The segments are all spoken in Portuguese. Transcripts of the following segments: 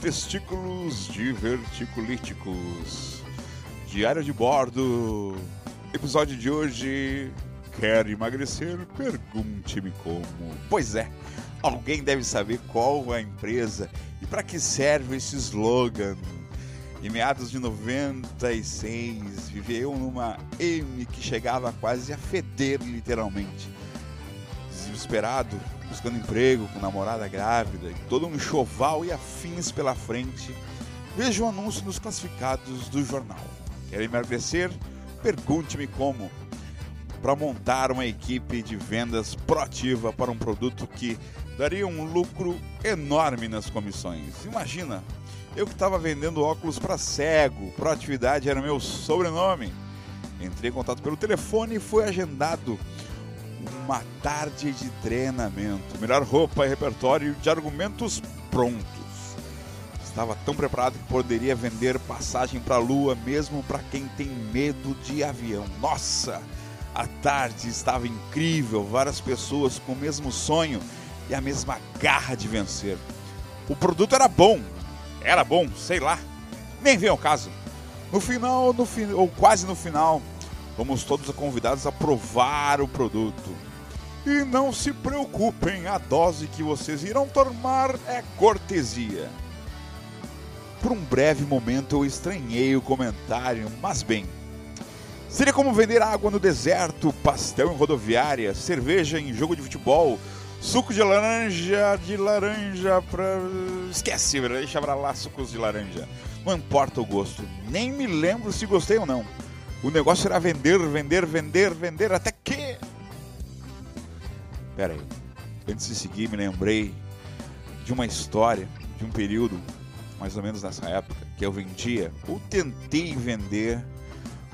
testículos diverticulíticos. Diário de bordo. Episódio de hoje. Quer emagrecer? Pergunte-me como. Pois é, alguém deve saber qual a empresa e para que serve esse slogan. Em meados de 96, viveu numa M que chegava quase a feder literalmente. Desesperado, buscando emprego, com namorada grávida, todo um enxoval e afins pela frente, vejo o anúncio nos classificados do jornal. Quer emagrecer? Pergunte-me como. Para montar uma equipe de vendas proativa para um produto que daria um lucro enorme nas comissões. Imagina, eu que estava vendendo óculos para cego, proatividade era meu sobrenome. Entrei em contato pelo telefone e foi agendado uma tarde de treinamento. Melhor roupa e repertório de argumentos prontos. Estava tão preparado que poderia vender passagem para a lua mesmo para quem tem medo de avião. Nossa! A tarde estava incrível, várias pessoas com o mesmo sonho e a mesma garra de vencer. O produto era bom, era bom, sei lá, nem vem ao caso. No final, no fi ou quase no final, Fomos todos convidados a provar o produto. E não se preocupem, a dose que vocês irão tomar é cortesia. Por um breve momento eu estranhei o comentário, mas bem. Seria como vender água no deserto, pastel em rodoviária, cerveja em jogo de futebol, suco de laranja, de laranja pra. Esquece, deixa pra lá sucos de laranja. Não importa o gosto, nem me lembro se gostei ou não. O negócio era vender, vender, vender, vender, até que. Pera aí. Antes de seguir, me lembrei de uma história, de um período, mais ou menos nessa época, que eu vendia, ou tentei vender,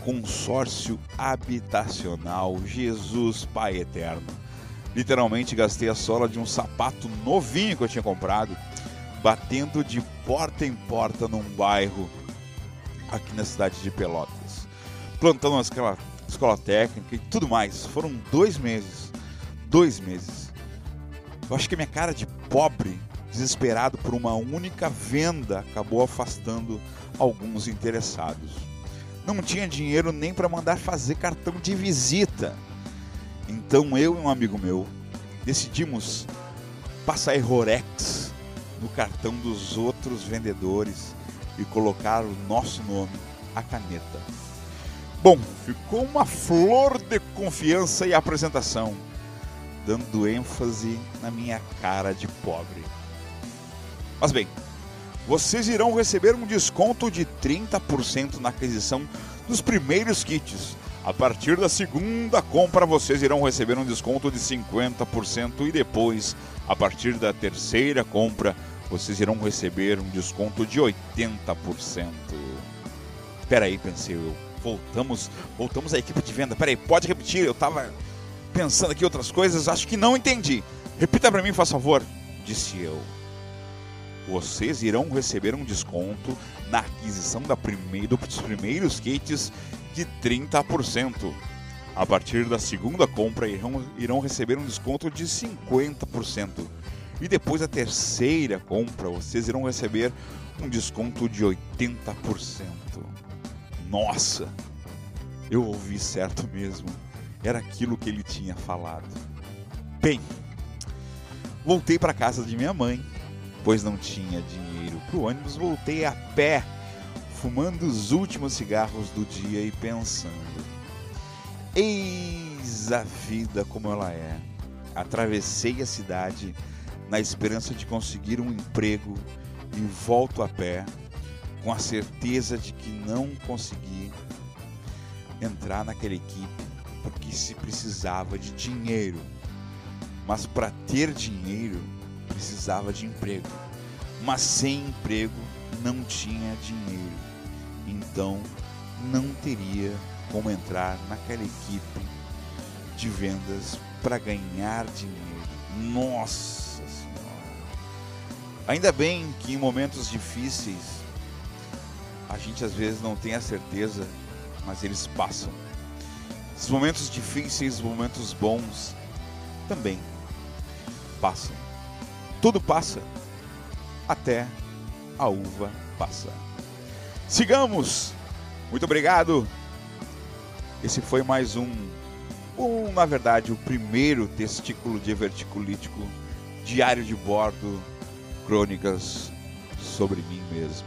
consórcio habitacional Jesus Pai Eterno. Literalmente gastei a sola de um sapato novinho que eu tinha comprado, batendo de porta em porta num bairro aqui na cidade de Pelotas plantando aquela escola técnica e tudo mais. Foram dois meses. Dois meses. Eu acho que minha cara de pobre, desesperado por uma única venda, acabou afastando alguns interessados. Não tinha dinheiro nem para mandar fazer cartão de visita. Então eu e um amigo meu decidimos passar Rorex no cartão dos outros vendedores e colocar o nosso nome, a caneta. Bom, ficou uma flor de confiança e apresentação, dando ênfase na minha cara de pobre. Mas bem, vocês irão receber um desconto de 30% na aquisição dos primeiros kits. A partir da segunda compra, vocês irão receber um desconto de 50% e depois, a partir da terceira compra, vocês irão receber um desconto de 80%. Peraí, pensei eu voltamos, voltamos à equipe de venda. Peraí, pode repetir? Eu estava pensando aqui outras coisas, acho que não entendi. Repita para mim, faz favor, disse eu. Vocês irão receber um desconto na aquisição da primeiro, dos primeiros kits de 30%. A partir da segunda compra, irão, irão receber um desconto de 50%. E depois da terceira compra, vocês irão receber um desconto de 80%. Nossa, eu ouvi certo mesmo. Era aquilo que ele tinha falado. Bem, voltei para casa de minha mãe, pois não tinha dinheiro para o ônibus. Voltei a pé, fumando os últimos cigarros do dia e pensando: eis a vida como ela é. Atravessei a cidade na esperança de conseguir um emprego e volto a pé com a certeza de que não consegui entrar naquela equipe porque se precisava de dinheiro. Mas para ter dinheiro precisava de emprego. Mas sem emprego não tinha dinheiro. Então não teria como entrar naquela equipe de vendas para ganhar dinheiro. Nossa Senhora! Ainda bem que em momentos difíceis a gente às vezes não tem a certeza, mas eles passam. Os momentos difíceis, os momentos bons também passam. Tudo passa até a uva passa. Sigamos! Muito obrigado! Esse foi mais um, um, na verdade, o primeiro testículo diverticulítico diário de bordo, crônicas sobre mim mesmo.